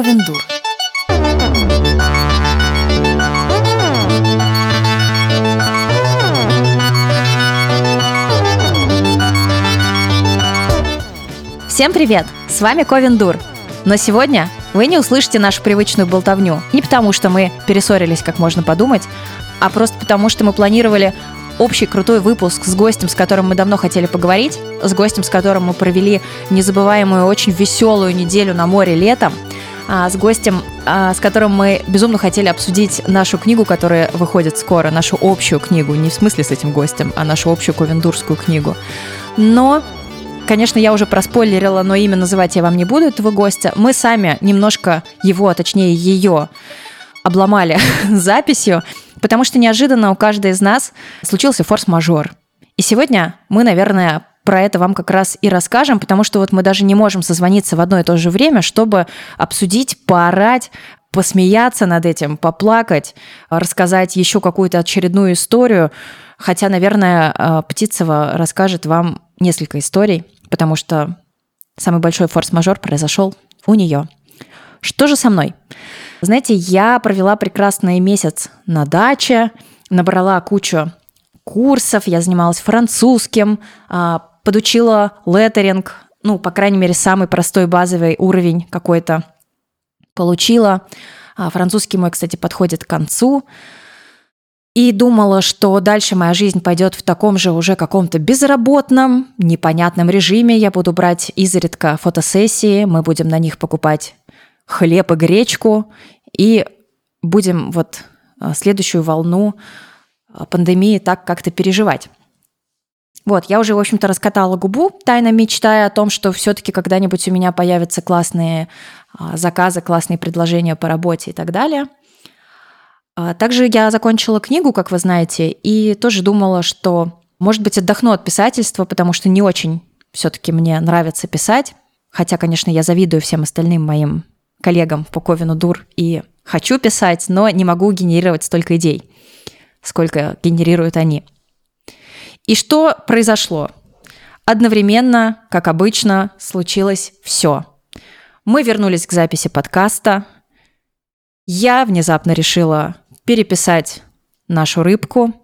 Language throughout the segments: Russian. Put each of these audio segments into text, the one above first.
Ковендур. Всем привет! С вами Ковендур. Но сегодня вы не услышите нашу привычную болтовню. Не потому, что мы перессорились, как можно подумать, а просто потому, что мы планировали общий крутой выпуск с гостем, с которым мы давно хотели поговорить, с гостем, с которым мы провели незабываемую, очень веселую неделю на море летом, с гостем, а, с которым мы безумно хотели обсудить нашу книгу, которая выходит скоро, нашу общую книгу, не в смысле с этим гостем, а нашу общую ковендурскую книгу. Но Конечно, я уже проспойлерила, но имя называть я вам не буду, этого гостя. Мы сами немножко его, а точнее ее, обломали записью, потому что неожиданно у каждой из нас случился форс-мажор. И сегодня мы, наверное, про это вам как раз и расскажем, потому что вот мы даже не можем созвониться в одно и то же время, чтобы обсудить, поорать, посмеяться над этим, поплакать, рассказать еще какую-то очередную историю. Хотя, наверное, э, Птицева расскажет вам несколько историй, потому что самый большой форс-мажор произошел у нее. Что же со мной? Знаете, я провела прекрасный месяц на даче, набрала кучу курсов, я занималась французским, а, подучила леттеринг, ну, по крайней мере, самый простой базовый уровень какой-то получила. А, французский мой, кстати, подходит к концу. И думала, что дальше моя жизнь пойдет в таком же уже каком-то безработном, непонятном режиме. Я буду брать изредка фотосессии, мы будем на них покупать хлеб и гречку, и будем вот а, следующую волну а, пандемии так как-то переживать. Вот, я уже, в общем-то, раскатала губу, тайно мечтая о том, что все-таки когда-нибудь у меня появятся классные а, заказы, классные предложения по работе и так далее. Также я закончила книгу, как вы знаете, и тоже думала, что, может быть, отдохну от писательства, потому что не очень все-таки мне нравится писать. Хотя, конечно, я завидую всем остальным моим коллегам по Ковину Дур и хочу писать, но не могу генерировать столько идей, сколько генерируют они. И что произошло? Одновременно, как обычно, случилось все. Мы вернулись к записи подкаста. Я внезапно решила переписать нашу рыбку,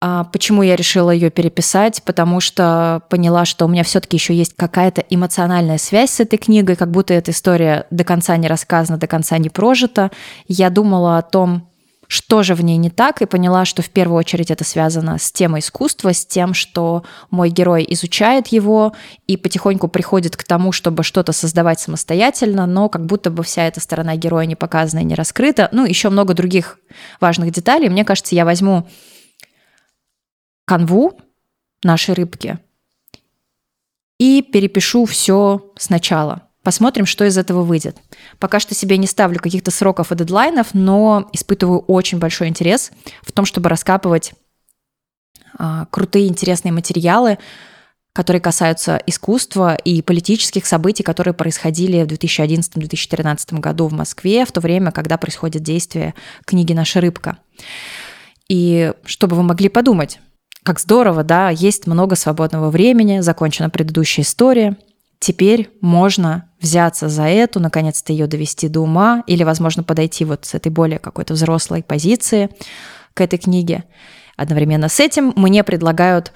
а почему я решила ее переписать? Потому что поняла, что у меня все-таки еще есть какая-то эмоциональная связь с этой книгой, как будто эта история до конца не рассказана, до конца не прожита. Я думала о том, что же в ней не так, и поняла, что в первую очередь это связано с темой искусства, с тем, что мой герой изучает его и потихоньку приходит к тому, чтобы что-то создавать самостоятельно, но как будто бы вся эта сторона героя не показана и не раскрыта. Ну, еще много других важных деталей. Мне кажется, я возьму канву нашей рыбки и перепишу все сначала. Посмотрим, что из этого выйдет. Пока что себе не ставлю каких-то сроков и дедлайнов, но испытываю очень большой интерес в том, чтобы раскапывать а, крутые, интересные материалы, которые касаются искусства и политических событий, которые происходили в 2011-2013 году в Москве, в то время, когда происходит действие книги «Наша рыбка». И чтобы вы могли подумать, как здорово, да, есть много свободного времени, закончена предыдущая история. Теперь можно взяться за эту, наконец-то ее довести до ума, или, возможно, подойти вот с этой более какой-то взрослой позиции к этой книге. Одновременно с этим мне предлагают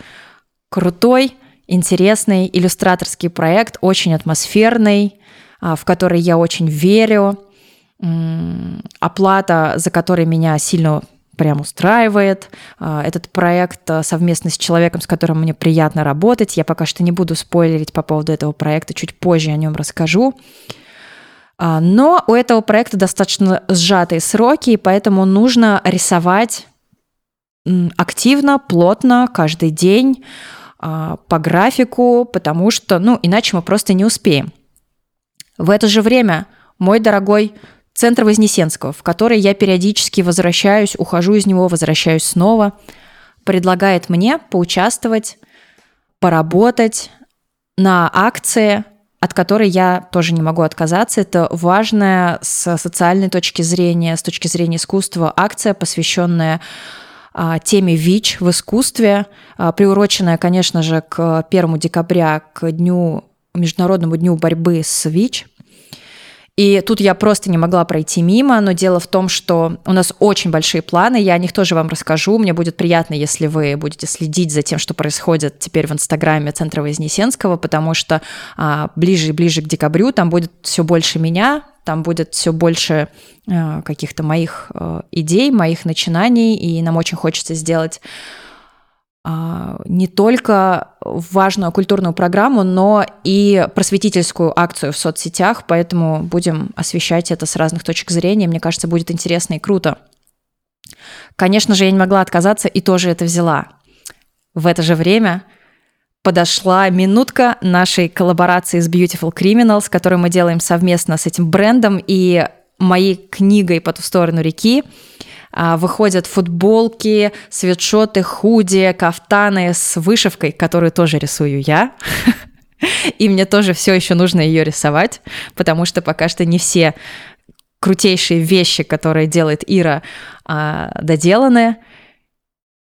крутой, интересный иллюстраторский проект, очень атмосферный, а, в который я очень верю, оплата за который меня сильно прям устраивает. А, этот проект а, совместно с человеком, с которым мне приятно работать. Я пока что не буду спойлерить по поводу этого проекта, чуть позже о нем расскажу. А, но у этого проекта достаточно сжатые сроки, и поэтому нужно рисовать активно, плотно, каждый день, по графику, потому что, ну, иначе мы просто не успеем. В это же время мой дорогой Центр Вознесенского, в который я периодически возвращаюсь, ухожу из него, возвращаюсь снова, предлагает мне поучаствовать, поработать на акции, от которой я тоже не могу отказаться. Это важная с социальной точки зрения, с точки зрения искусства акция, посвященная а, теме ВИЧ в искусстве, а, приуроченная, конечно же, к 1 декабря, к дню Международному дню борьбы с ВИЧ – И тут я просто не могла пройти мимо, но дело в том, что у нас очень большие планы, я о них тоже вам расскажу. Мне будет приятно, если вы будете следить за тем, что происходит теперь в Инстаграме Центра Вознесенского, потому что а, ближе и ближе к декабрю там будет все больше меня, там будет все больше э, каких-то моих э, идей, моих начинаний, и нам очень хочется сделать не только важную культурную программу, но и просветительскую акцию в соцсетях, поэтому будем освещать это с разных точек зрения. Мне кажется, будет интересно и круто. Конечно же, я не могла отказаться и тоже это взяла. В это же время подошла минутка нашей коллаборации с Beautiful Criminals, которую мы делаем совместно с этим брендом и моей книгой «По ту сторону реки». А, выходят футболки, свитшоты, худи, кафтаны с вышивкой, которую тоже рисую я. И мне тоже все еще нужно ее рисовать, потому что пока что не все крутейшие вещи, которые делает Ира, а, доделаны.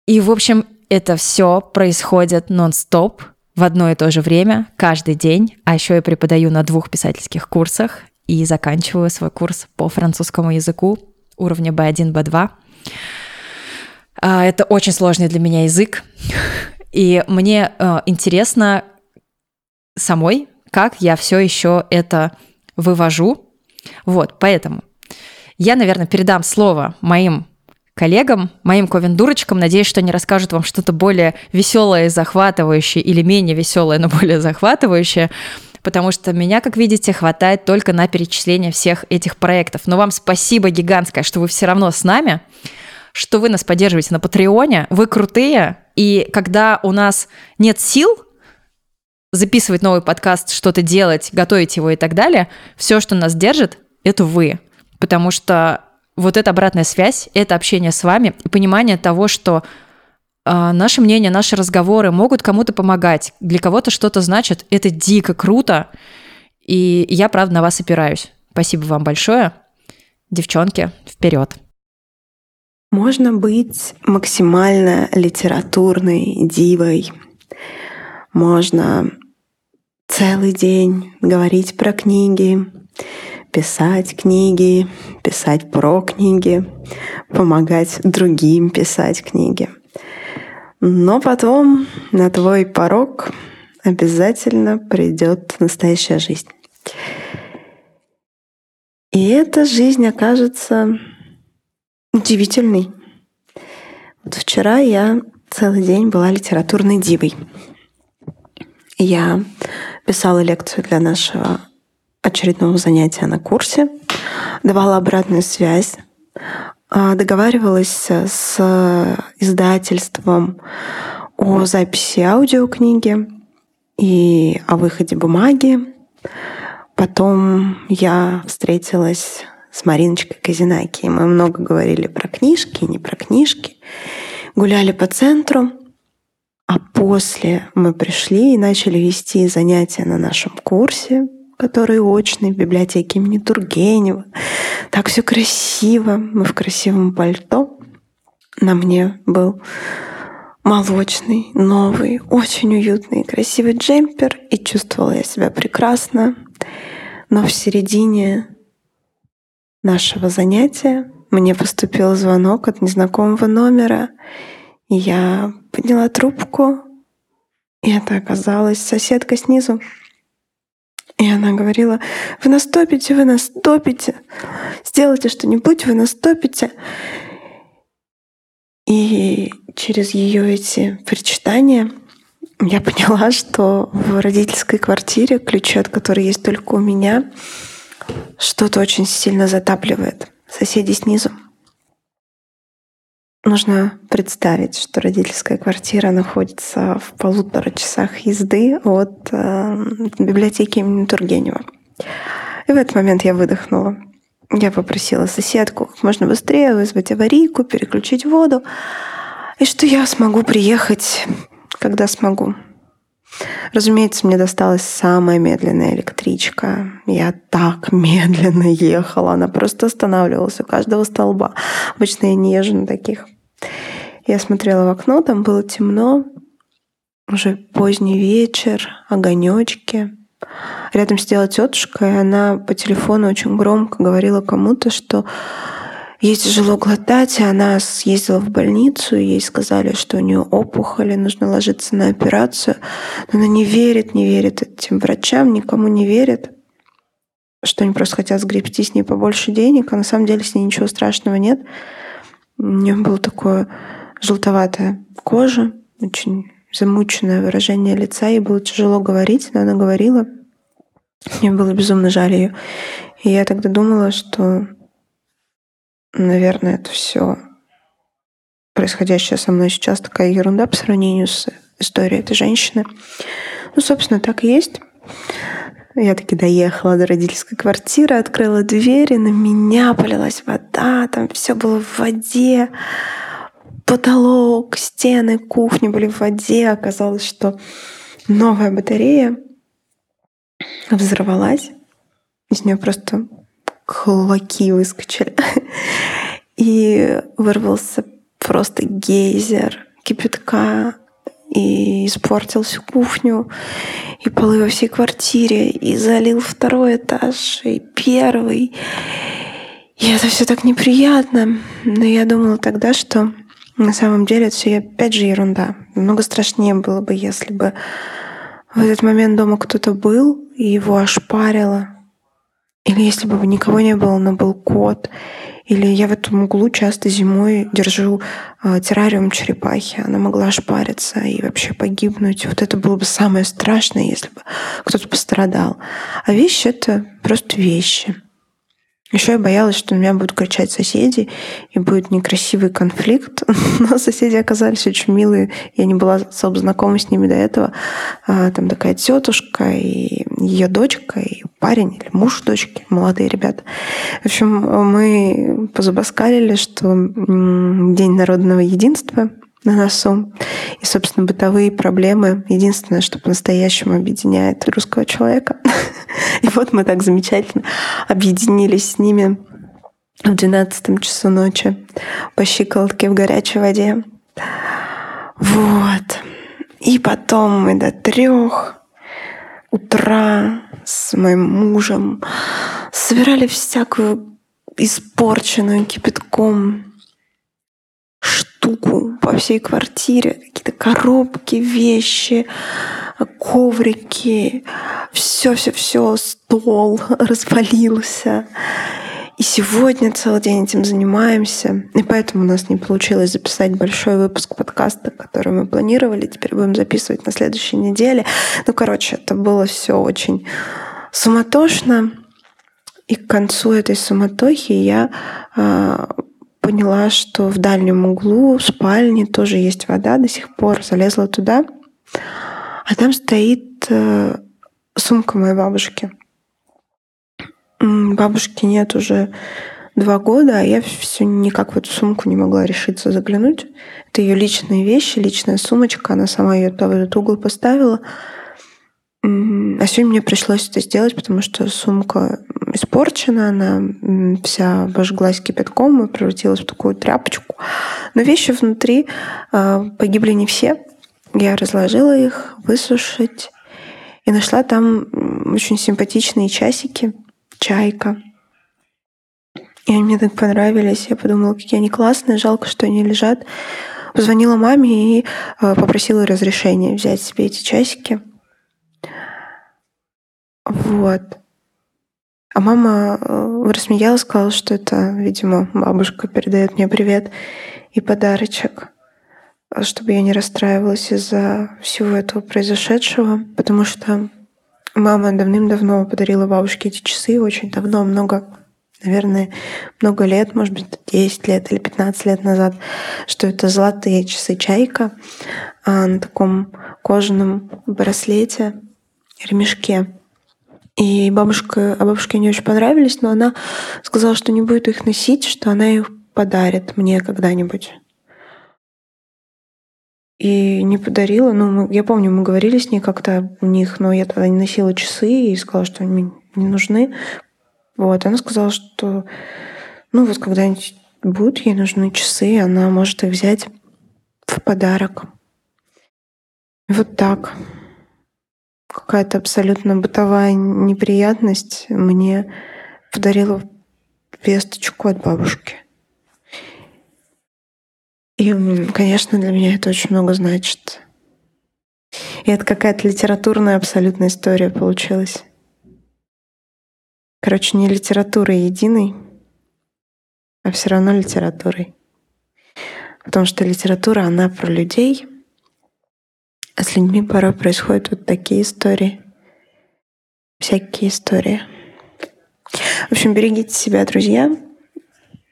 И, в общем, это все происходит нон-стоп в одно и то же время, каждый день. А еще я преподаю на двух писательских курсах и заканчиваю свой курс по французскому языку уровня B1, B2. А, это очень сложный для меня язык, и мне э, интересно самой, как я все еще это вывожу. Вот, поэтому я, наверное, передам слово моим коллегам, моим ковендурочкам. Надеюсь, что они расскажут вам что-то более веселое, захватывающее или менее веселое, но более захватывающее потому что меня, как видите, хватает только на перечисление всех этих проектов. Но вам спасибо гигантское, что вы все равно с нами, что вы нас поддерживаете на Патреоне, вы крутые, и когда у нас нет сил записывать новый подкаст, что-то делать, готовить его и так далее, все, что нас держит, это вы. Потому что вот эта обратная связь, это общение с вами понимание того, что наши мнения, наши разговоры могут кому-то помогать, для кого-то что-то значит. Это дико круто. И я, правда, на вас опираюсь. Спасибо вам большое. Девчонки, вперед. Можно быть максимально литературной дивой. Можно целый день говорить про книги, писать книги, писать про книги, помогать другим писать книги – но потом на твой порог обязательно придет настоящая жизнь. И эта жизнь окажется удивительной. Вот вчера я целый день была литературной дивой. Я писала лекцию для нашего очередного занятия на курсе, давала обратную связь договаривалась с издательством о записи аудиокниги и о выходе бумаги. Потом я встретилась с Мариночкой Казинаки. Мы много говорили про книжки, не про книжки. Гуляли по центру. А после мы пришли и начали вести занятия на нашем курсе который очный в библиотеке имени Тургенева. Так все красиво. Мы в красивом пальто. На мне был молочный, новый, очень уютный, красивый джемпер, и чувствовала я себя прекрасно. Но в середине нашего занятия мне поступил звонок от незнакомого номера, я подняла трубку, и это оказалась соседка снизу. И она говорила, вы наступите, вы наступите, сделайте что-нибудь, вы наступите. И через ее эти причитания я поняла, что в родительской квартире, ключи от которой есть только у меня, что-то очень сильно затапливает соседи снизу. Нужно представить, что родительская квартира находится в полутора часах езды от э, библиотеки имени Тургенева. И в этот момент я выдохнула. Я попросила соседку как можно быстрее вызвать аварийку, переключить воду, и что я смогу приехать, когда смогу. Разумеется, мне досталась самая медленная электричка. Я так медленно ехала, она просто останавливалась у каждого столба. Обычно я не езжу на таких. Я смотрела в окно, там было темно, уже поздний вечер, огонечки. Рядом сидела тетушка, и она по телефону очень громко говорила кому-то, что ей тяжело глотать, и она съездила в больницу, и ей сказали, что у нее опухоль, и нужно ложиться на операцию. Но она не верит, не верит этим врачам, никому не верит, что они просто хотят сгребти с ней побольше денег, а на самом деле с ней ничего страшного нет. У нее было такое желтоватая кожа, очень замученное выражение лица, ей было тяжело говорить, но она говорила. Мне было безумно жаль ее. И я тогда думала, что, наверное, это все происходящее со мной сейчас такая ерунда по сравнению с историей этой женщины. Ну, собственно, так и есть. Я таки доехала до родительской квартиры, открыла дверь, и на меня полилась вода, там все было в воде потолок, стены кухни были в воде. Оказалось, что новая батарея взорвалась. Из нее просто клоки выскочили. И вырвался просто гейзер кипятка и испортил всю кухню, и полы во всей квартире, и залил второй этаж, и первый. И это все так неприятно. Но я думала тогда, что на самом деле это все опять же ерунда. Много страшнее было бы, если бы в этот момент дома кто-то был и его ошпарило. Или если бы никого не было, но был кот. Или я в этом углу часто зимой держу э, террариум черепахи. Она могла ошпариться и вообще погибнуть. Вот это было бы самое страшное, если бы кто-то пострадал. А вещи — это просто вещи. Еще я боялась, что на меня будут кричать соседи, и будет некрасивый конфликт. Но соседи оказались очень милые. Я не была особо знакома с ними до этого. А, там такая тетушка и ее дочка, и парень или муж дочки, молодые ребята. В общем, мы позабаскалили, что День народного единства на носу. И, собственно, бытовые проблемы — единственное, что по-настоящему объединяет русского человека. И вот мы так замечательно объединились с ними в 12 часу ночи по щиколотке в горячей воде. Вот. И потом мы до трех утра с моим мужем собирали всякую испорченную кипятком штуку по всей квартире. Какие-то коробки, вещи, коврики, все-все-все, стол развалился. И сегодня целый день этим занимаемся. И поэтому у нас не получилось записать большой выпуск подкаста, который мы планировали. Теперь будем записывать на следующей неделе. Ну, короче, это было все очень суматошно. И к концу этой суматохи я а, поняла, что в дальнем углу спальни тоже есть вода до сих пор. Залезла туда, а там стоит э, сумка моей бабушки. Бабушки нет уже два года, а я все никак в эту сумку не могла решиться заглянуть. Это ее личные вещи, личная сумочка. Она сама ее в этот угол поставила. А сегодня мне пришлось это сделать, потому что сумка испорчена, она вся обожглась кипятком и превратилась в такую тряпочку. Но вещи внутри э, погибли не все. Я разложила их, высушить. И нашла там очень симпатичные часики, чайка. И они мне так понравились. Я подумала, какие они классные, жалко, что они лежат. Позвонила маме и э, попросила разрешения взять себе эти часики. Вот. А мама э, рассмеялась, сказала, что это, видимо, бабушка передает мне привет и подарочек, чтобы я не расстраивалась из-за всего этого произошедшего, потому что мама давным-давно подарила бабушке эти часы, очень давно, много, наверное, много лет, может быть, 10 лет или 15 лет назад, что это золотые часы «Чайка» а, на таком кожаном браслете, ремешке. И бабушка, а бабушке они очень понравились, но она сказала, что не будет их носить, что она их подарит мне когда-нибудь. И не подарила. Ну, мы, я помню, мы говорили с ней как-то у них, но я тогда не носила часы и сказала, что они мне не нужны. Вот. Она сказала, что ну вот когда-нибудь будут ей нужны часы, она может их взять в подарок. Вот так. Какая-то абсолютно бытовая неприятность мне подарила весточку от бабушки. И, конечно, для меня это очень много значит. И это какая-то литературная абсолютная история получилась. Короче, не литературой единой, а все равно литературой. Потому что литература, она про людей, а с людьми порой происходят вот такие истории. Всякие истории. В общем, берегите себя, друзья.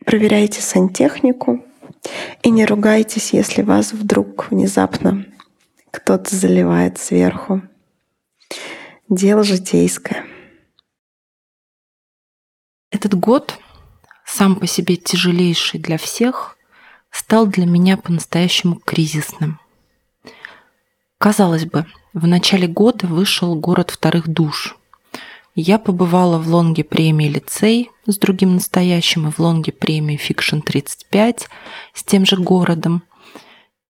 Проверяйте сантехнику. И не ругайтесь, если вас вдруг внезапно кто-то заливает сверху. Дело житейское. Этот год, сам по себе тяжелейший для всех, стал для меня по-настоящему кризисным. Казалось бы, в начале года вышел «Город вторых душ». Я побывала в лонге премии «Лицей» с другим настоящим и в лонге премии «Фикшн 35» с тем же городом.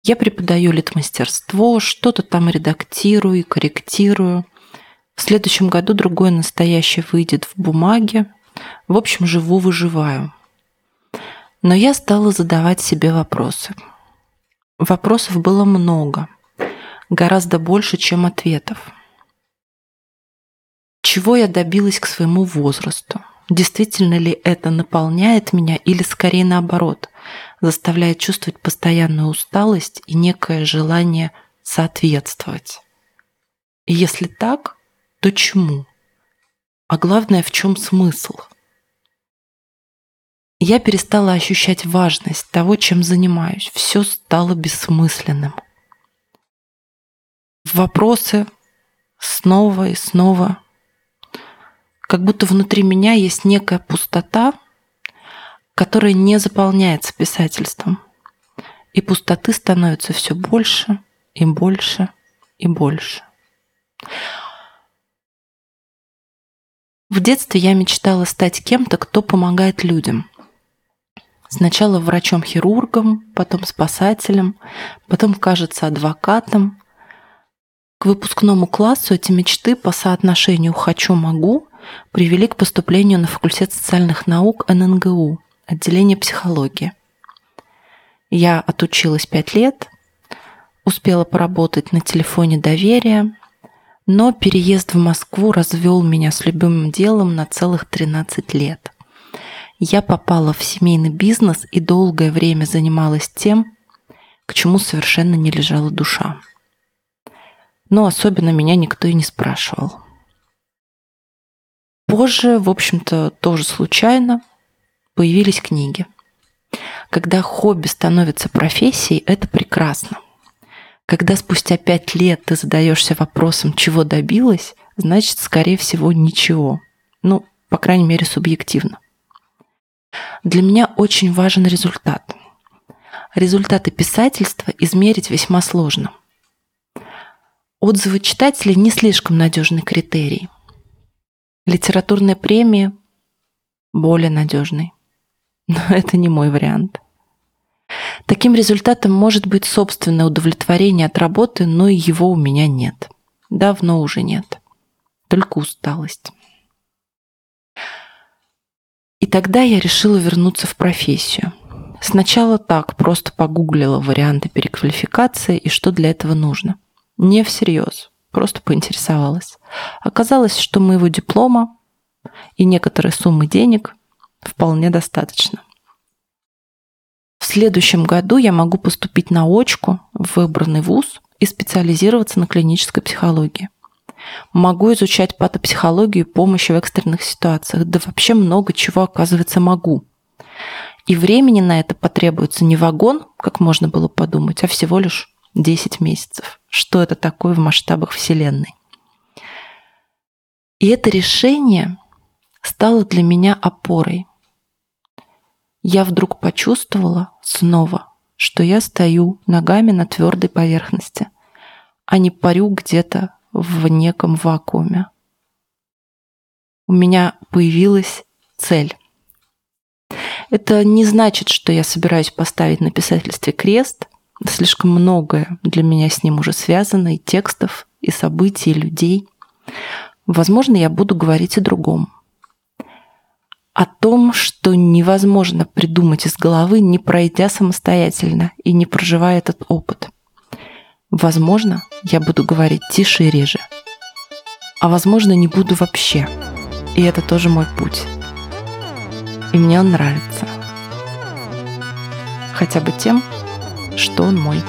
Я преподаю литмастерство, что-то там редактирую и корректирую. В следующем году другое настоящее выйдет в бумаге. В общем, живу-выживаю. Но я стала задавать себе вопросы. Вопросов было много, гораздо больше, чем ответов. Чего я добилась к своему возрасту? Действительно ли это наполняет меня или скорее наоборот, заставляет чувствовать постоянную усталость и некое желание соответствовать? И если так, то чему? А главное, в чем смысл? Я перестала ощущать важность того, чем занимаюсь. Все стало бессмысленным. Вопросы снова и снова. Как будто внутри меня есть некая пустота, которая не заполняется писательством. И пустоты становится все больше и больше и больше. В детстве я мечтала стать кем-то, кто помогает людям. Сначала врачом-хирургом, потом спасателем, потом, кажется, адвокатом. К выпускному классу эти мечты по соотношению «хочу-могу» привели к поступлению на факультет социальных наук ННГУ, отделение психологии. Я отучилась пять лет, успела поработать на телефоне доверия, но переезд в Москву развел меня с любимым делом на целых 13 лет – я попала в семейный бизнес и долгое время занималась тем, к чему совершенно не лежала душа. Но особенно меня никто и не спрашивал. Позже, в общем-то, тоже случайно появились книги. Когда хобби становится профессией, это прекрасно. Когда спустя пять лет ты задаешься вопросом, чего добилась, значит, скорее всего, ничего. Ну, по крайней мере, субъективно. Для меня очень важен результат. Результаты писательства измерить весьма сложно. Отзывы читателей не слишком надежный критерий. Литературная премия более надежный. Но это не мой вариант. Таким результатом может быть собственное удовлетворение от работы, но и его у меня нет. Давно уже нет. Только усталость. И тогда я решила вернуться в профессию. Сначала так, просто погуглила варианты переквалификации и что для этого нужно. Не всерьез, просто поинтересовалась. Оказалось, что моего диплома и некоторой суммы денег вполне достаточно. В следующем году я могу поступить на очку в выбранный вуз и специализироваться на клинической психологии. Могу изучать патопсихологию и помощь в экстренных ситуациях. Да вообще много чего, оказывается, могу. И времени на это потребуется не вагон, как можно было подумать, а всего лишь 10 месяцев. Что это такое в масштабах Вселенной? И это решение стало для меня опорой. Я вдруг почувствовала снова, что я стою ногами на твердой поверхности, а не парю где-то в неком вакууме. У меня появилась цель. Это не значит, что я собираюсь поставить на писательстве крест. Слишком многое для меня с ним уже связано, и текстов, и событий, и людей. Возможно, я буду говорить о другом. О том, что невозможно придумать из головы, не пройдя самостоятельно и не проживая этот опыт. Возможно, я буду говорить тише и реже. А возможно, не буду вообще. И это тоже мой путь. И мне он нравится. Хотя бы тем, что он мой.